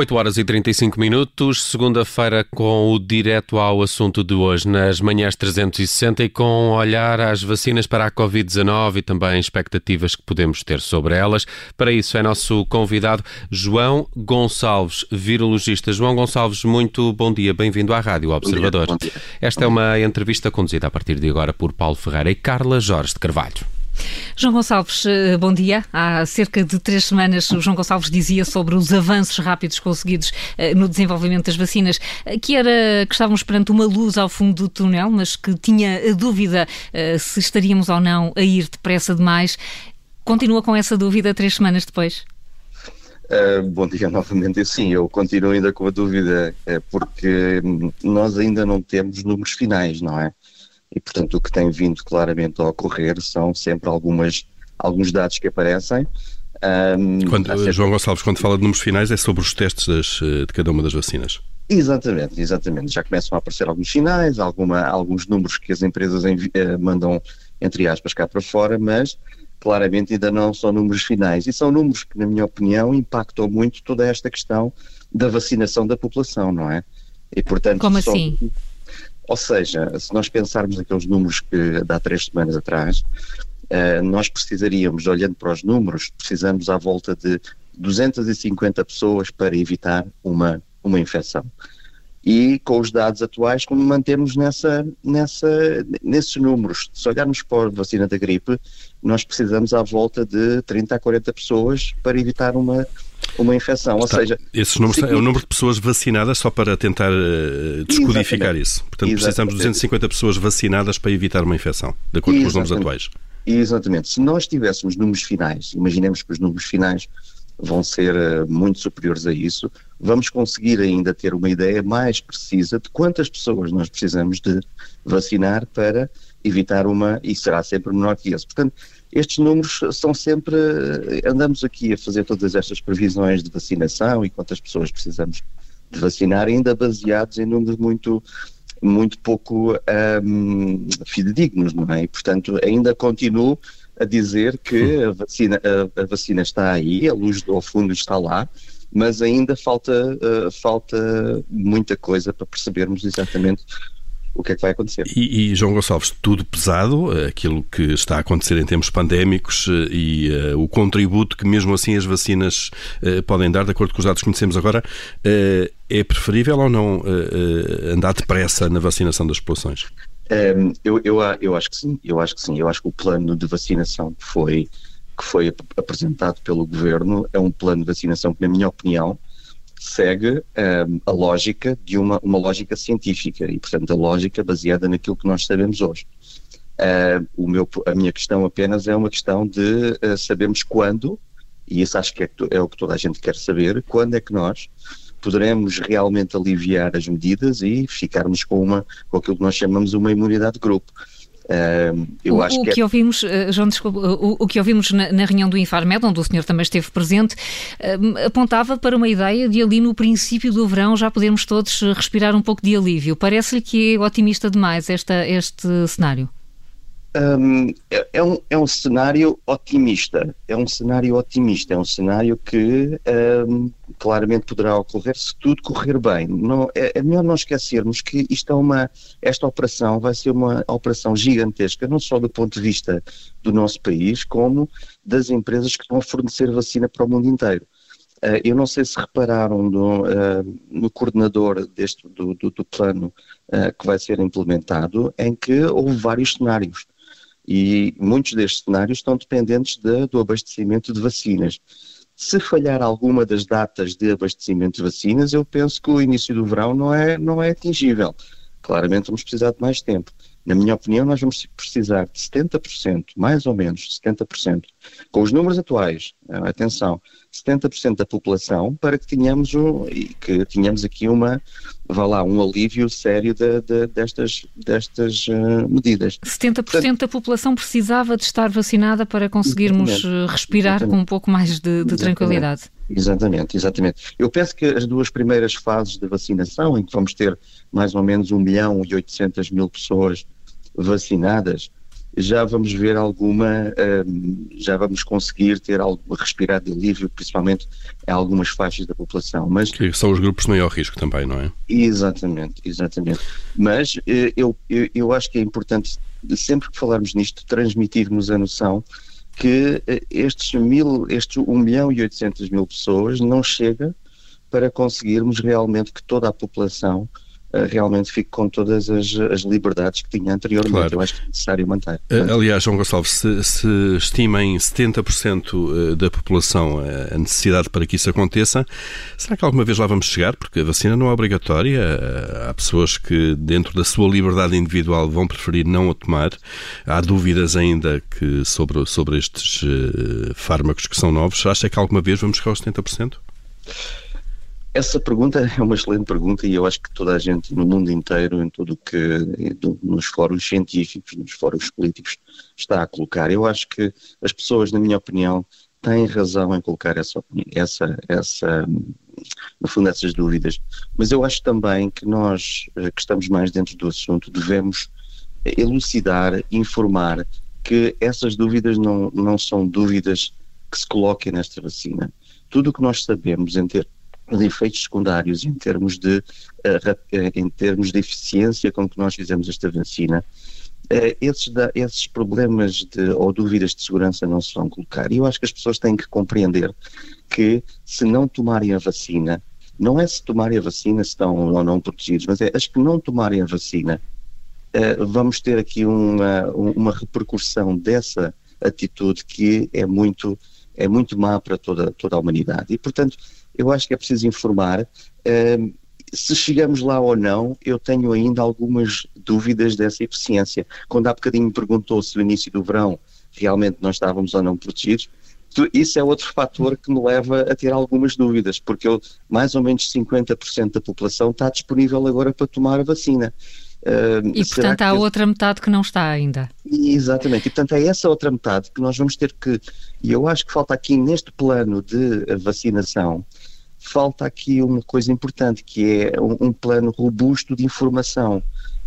8 horas e 35 minutos, segunda-feira com o direto ao assunto de hoje, nas manhãs 360 e com olhar às vacinas para a Covid-19 e também expectativas que podemos ter sobre elas. Para isso é nosso convidado João Gonçalves, virologista. João Gonçalves, muito bom dia, bem-vindo à Rádio Observador. Bom dia, bom dia. Esta é uma entrevista conduzida a partir de agora por Paulo Ferreira e Carla Jorge de Carvalho. João Gonçalves, eh, bom dia. Há cerca de três semanas, o João Gonçalves dizia sobre os avanços rápidos conseguidos eh, no desenvolvimento das vacinas, eh, que era que estávamos perante uma luz ao fundo do túnel, mas que tinha a dúvida se estaríamos ou não a ir depressa demais. Continua com essa dúvida três semanas depois? Uh, bom dia novamente. Sim, eu continuo ainda com a dúvida, porque nós ainda não temos números finais, não é? E, portanto, o que tem vindo claramente a ocorrer são sempre algumas, alguns dados que aparecem. Um, quando, sempre... João Gonçalves, quando fala de números finais, é sobre os testes das, eh, de cada uma das vacinas. Exatamente, exatamente. Já começam a aparecer alguns sinais, alguma, alguns números que as empresas envi- eh, mandam, entre aspas, cá para fora, mas claramente ainda não são números finais. E são números que, na minha opinião, impactam muito toda esta questão da vacinação da população, não é? E, portanto, Como assim? Ou seja, se nós pensarmos naqueles números que há três semanas atrás, uh, nós precisaríamos, olhando para os números, precisamos à volta de 250 pessoas para evitar uma, uma infecção. E com os dados atuais, como mantemos nessa, nessa, nesses números, se olharmos para a vacina da gripe, nós precisamos à volta de 30 a 40 pessoas para evitar uma, uma infecção. Ou seja, esses números é o número de pessoas vacinadas só para tentar uh, descodificar Exatamente. isso. Portanto, Exatamente. precisamos de 250 pessoas vacinadas para evitar uma infecção, de acordo Exatamente. com os números atuais. Exatamente. Se nós tivéssemos números finais, imaginemos que os números finais vão ser uh, muito superiores a isso, vamos conseguir ainda ter uma ideia mais precisa de quantas pessoas nós precisamos de vacinar para evitar uma, e será sempre menor que isso. Portanto, estes números são sempre, andamos aqui a fazer todas estas previsões de vacinação e quantas pessoas precisamos de vacinar, ainda baseados em números muito, muito pouco um, fidedignos, não é? E, portanto, ainda continuo a dizer que a vacina, a, a vacina está aí, a luz ao fundo está lá, mas ainda falta, uh, falta muita coisa para percebermos exatamente o que é que vai acontecer. E, e, João Gonçalves, tudo pesado, eh, aquilo que está a acontecer em tempos pandémicos eh, e uh, o contributo que mesmo assim as vacinas uh, podem dar, de acordo com os dados que conhecemos agora, uh, é preferível ou não andar depressa na vacinação das populações? Um, ehm, eu, eu, eu acho que sim, eu acho que sim, eu acho que o plano de vacinação foi, que foi apresentado pelo Governo é um plano de vacinação que, na minha opinião, segue um, a lógica de uma, uma lógica científica e, portanto, a lógica baseada naquilo que nós sabemos hoje. Uh, o meu, a minha questão apenas é uma questão de uh, sabermos quando, e isso acho que é, é, o que toda a gente quer saber, quando é que nós poderemos realmente aliviar as medidas e ficarmos com, uma, com aquilo que nós chamamos uma imunidade de grupo. Eu o, acho o que, que é... ouvimos, uh, João, desculpa, o, o, que ouvimos na, na, reunião do Infarmed, onde o senhor também esteve presente, apontava para uma ideia de ali no princípio do verão já podermos todos respirar um pouco de alívio. Parece-lhe que é otimista demais esta, este cenário? Um, é, é, um, é um cenário otimista, é um cenário otimista, é um cenário que um, claramente poderá ocorrer se tudo correr bem. Não, é, é, melhor não esquecermos que isto é uma, esta operação vai ser uma operação gigantesca, não só do ponto de vista do nosso país, como das empresas que vão fornecer vacina para o mundo inteiro. Uh, eu não sei se repararam no, uh, no coordenador deste, do, do, do plano uh, que vai ser implementado, em que houve vários cenários e muitos destes cenários estão dependentes de, do abastecimento de vacinas. Se falhar alguma das datas de abastecimento de vacinas, eu penso que o início do verão não é, não é atingível. Claramente vamos precisar de mais tempo. Na minha opinião, nós vamos precisar de 70%, mais ou menos 70%, com os números atuais, eh, atenção, 70% da população para que tenhamos, um, que tenhamos aqui uma, vá lá, um alívio sério de, de, destas, destas uh, medidas. 70% Portanto, da população precisava de estar vacinada para conseguirmos exatamente, eh, respirar exatamente, com um pouco mais de, de tranquilidade. Exatamente, exatamente. Eu penso que as duas primeiras fases de vacinação, em que vamos ter mais ou menos 1 milhão e 800 mil pessoas vacinadas, já vamos ver alguma, um, já vamos conseguir ter algo, respirar de alívio, principalmente em algumas faixas da população. Mas, que são os grupos de maior risco também, não é? Exatamente, exatamente. Mas eh, eu, eu, eu acho que é importante, sempre que falarmos nisto, transmitirmos a noção que eh, estes, mil, estes 1 milhão e 800 mil pessoas não chega para conseguirmos realmente que toda a população realmente fique com todas as, as liberdades que tinha anteriormente. Claro. Eu acho que é necessário manter. Eh, aliás, João Gonçalves, se, se estima em 70% eh, da população a necessidade para que isso aconteça, será que alguma vez lá vamos chegar? Porque a vacina não é obrigatória. Há pessoas que, dentro da sua liberdade individual, vão preferir não a tomar. Há dúvidas ainda que sobre, sobre estes fármacos que são novos. Acha que alguma vez vamos chegar aos 70%? Essa pergunta é uma excelente pergunta e eu acho que toda a gente no mundo inteiro, em tudo que nos fóruns científicos, nos fóruns políticos, está a colocar. Eu acho que as pessoas, na minha opinião, têm razão em colocar essa, essa, essa, no fundo, essas dúvidas. Mas eu acho também que nós, eh, que estamos mais dentro do assunto, devemos elucidar, informar que essas dúvidas não, não são dúvidas que se coloquem nesta vacina. Tudo o que nós sabemos em termos de efeitos secundários em termos de, uh, em termos de eficiência com que nós fizemos esta vacina, uh, esses, esses problemas de, ou dúvidas de segurança não se vão colocar. E eu acho que as pessoas têm que compreender que se não tomarem a vacina, não é se tomarem a vacina se estão ou não protegidos, mas é as que não tomarem a vacina, vamos ter aqui uma, uma repercussão dessa atitude que é muito, é muito má para toda, toda a humanidade. E, portanto, eu acho que é preciso informar. Uh, se chegamos lá ou não, eu tenho ainda algumas dúvidas dessa eficiência. Quando há bocadinho me perguntou se no início do verão realmente nós estávamos ou não protegidos, isso é outro fator que me leva a ter algumas dúvidas, porque eu, mais ou menos 50% da população está disponível agora para tomar a vacina. Uh, e portanto há outra metade que não está ainda. Exatamente, e portanto é essa outra metade que nós vamos ter que, e eu acho que falta aqui neste plano de vacinação, falta aqui uma coisa importante, que é um, um plano robusto de informação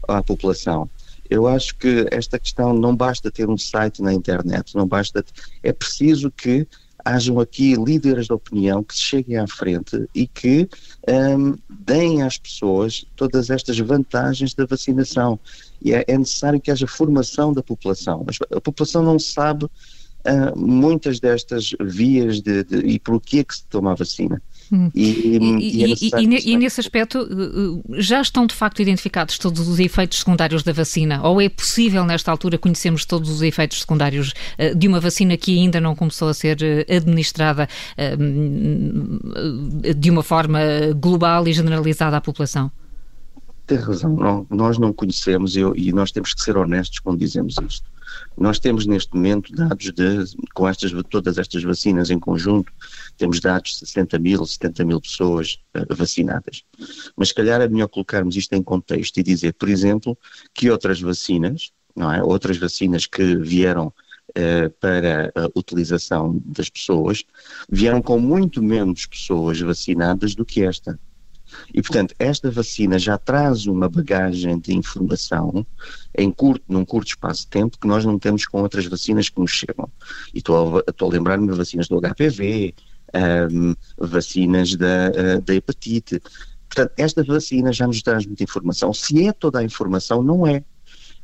à população. Eu acho que esta questão não basta ter um site na internet, não basta. É preciso que hajam aqui líderes de opinião que cheguem à frente e que um, deem às pessoas todas estas vantagens da vacinação. E é, é necessário que haja formação da população. A população não sabe uh, muitas destas vias de, de, e por que é que se toma a vacina. Hum. E, e, e, e, e, nesse aspecto, eh, já estão de facto identificados todos os efeitos secundários da vacina? Ou é possível, nesta altura, conhecermos todos os efeitos secundários uh, de uma vacina que ainda não começou a ser administrada uh, de uma forma global e generalizada à população? Tem razão, não, nós não conhecemos eu, e nós temos que ser honestos quando dizemos isto. Nós temos neste momento dados de, com estas, todas estas vacinas em conjunto, temos dados de 60 mil, 70 mil pessoas uh, vacinadas. Mas se calhar é melhor colocarmos isto em contexto e dizer, por exemplo, que outras vacinas, não é? outras vacinas que vieram uh, para a utilização das pessoas, vieram com muito menos pessoas vacinadas do que esta. E, portanto, esta vacina já traz uma bagagem de informação em curto, num curto espaço de tempo que nós não temos com outras vacinas que nos chegam. E estou a, a lembrar-me de vacinas do HPV, um, vacinas da, uh, da hepatite. Portanto, esta vacina já nos traz muita informação. Se é toda a informação, não é.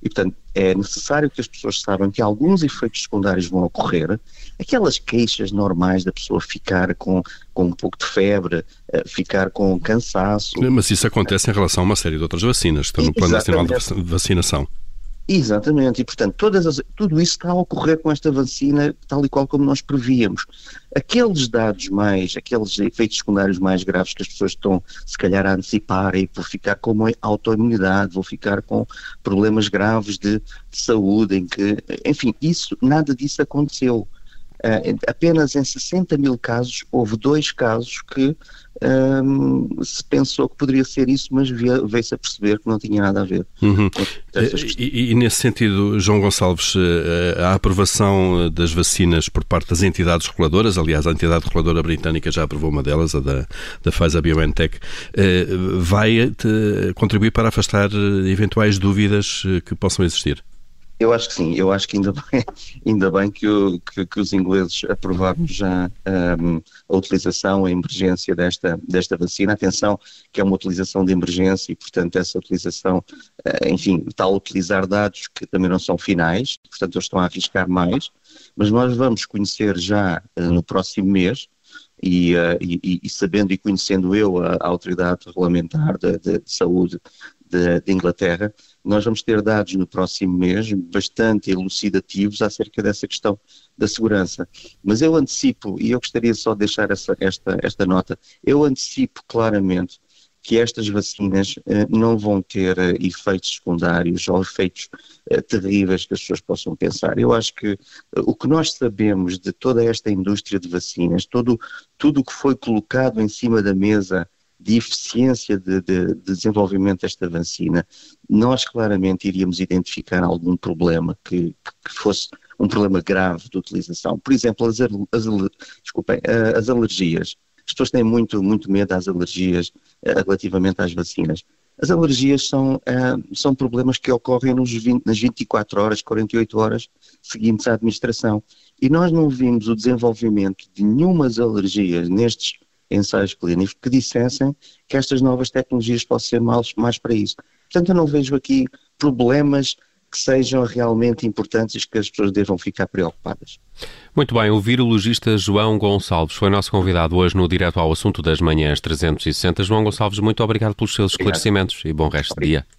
E, portanto, é necessário que as pessoas saibam que alguns efeitos secundários vão ocorrer. Aquelas queixas normais da pessoa ficar com, com um pouco de febre, eh, ficar com cansaço. Mas isso acontece em relação a uma série de outras vacinas que estão no Plano Nacional de Vacinação. Exatamente, e portanto todas as, tudo isso está a ocorrer com esta vacina tal e qual como nós prevíamos. Aqueles dados mais, aqueles efeitos secundários mais graves que as pessoas estão se calhar a antecipar e vão ficar com autoimunidade, vão ficar com problemas graves de, de saúde, em que, enfim, isso, nada disso aconteceu. Uh, apenas em 60 mil casos houve dois casos que um, se pensou que poderia ser isso, mas veio-se a perceber que não tinha nada a ver. Uhum. E, e, nesse sentido, João Gonçalves, eh, a aprovação das vacinas por parte das entidades reguladoras, aliás, a entidade reguladora britânica já aprovou uma delas, a da, da Pfizer BioNTech, eh, vai contribuir para afastar eventuais dúvidas que possam existir? Eu acho que sim, eu acho que ainda bem, ainda bem que, o, que, que os ingleses aprovaram já um, a utilização, a emergência desta, desta vacina. Atenção, que é uma utilização de emergência e, portanto, essa utilização, uh, enfim, está a utilizar dados que também não são finais, portanto, eles estão a arriscar mais, mas nós vamos conhecer já uh, no próximo mês. E, uh, e, e, sabendo e conhecendo eu a, a autoridade regulamentar de, de, de saúde de, de, Inglaterra, nós vamos ter dados no próximo mês bastante elucidativos acerca dessa questão da segurança. Mas eu antecipo, e eu gostaria só de deixar essa, esta, esta nota, eu antecipo claramente que estas vacinas eh, não vão ter eh, efeitos secundários ou efeitos eh, terríveis que as pessoas possam pensar. Eu acho que o que nós sabemos de toda esta indústria de vacinas, todo, tudo o que foi colocado em cima da mesa de eficiência de, de, de, desenvolvimento desta vacina, nós claramente iríamos identificar algum problema que, que fosse um problema grave de utilização. Por exemplo, as, as, desculpem, eh, as alergias. As pessoas têm muito, muito medo das alergias eh, relativamente às vacinas. As alergias são, uh, são problemas que ocorrem nos 20, nas 24 horas, 48 horas seguintes à administração. E nós não vimos o desenvolvimento de nenhumas alergias nestes ensaios clínicos que dissessem que estas novas tecnologias possam ser mais, mais para isso. Portanto, eu não vejo aqui problemas que sejam realmente importantes e que as pessoas devam ficar preocupadas. Muito bem, o virologista João Gonçalves foi nosso convidado hoje no Direto ao Assunto das Manhãs 360. João Gonçalves, muito obrigado pelos seus esclarecimentos obrigado. e bom resto obrigado. de dia.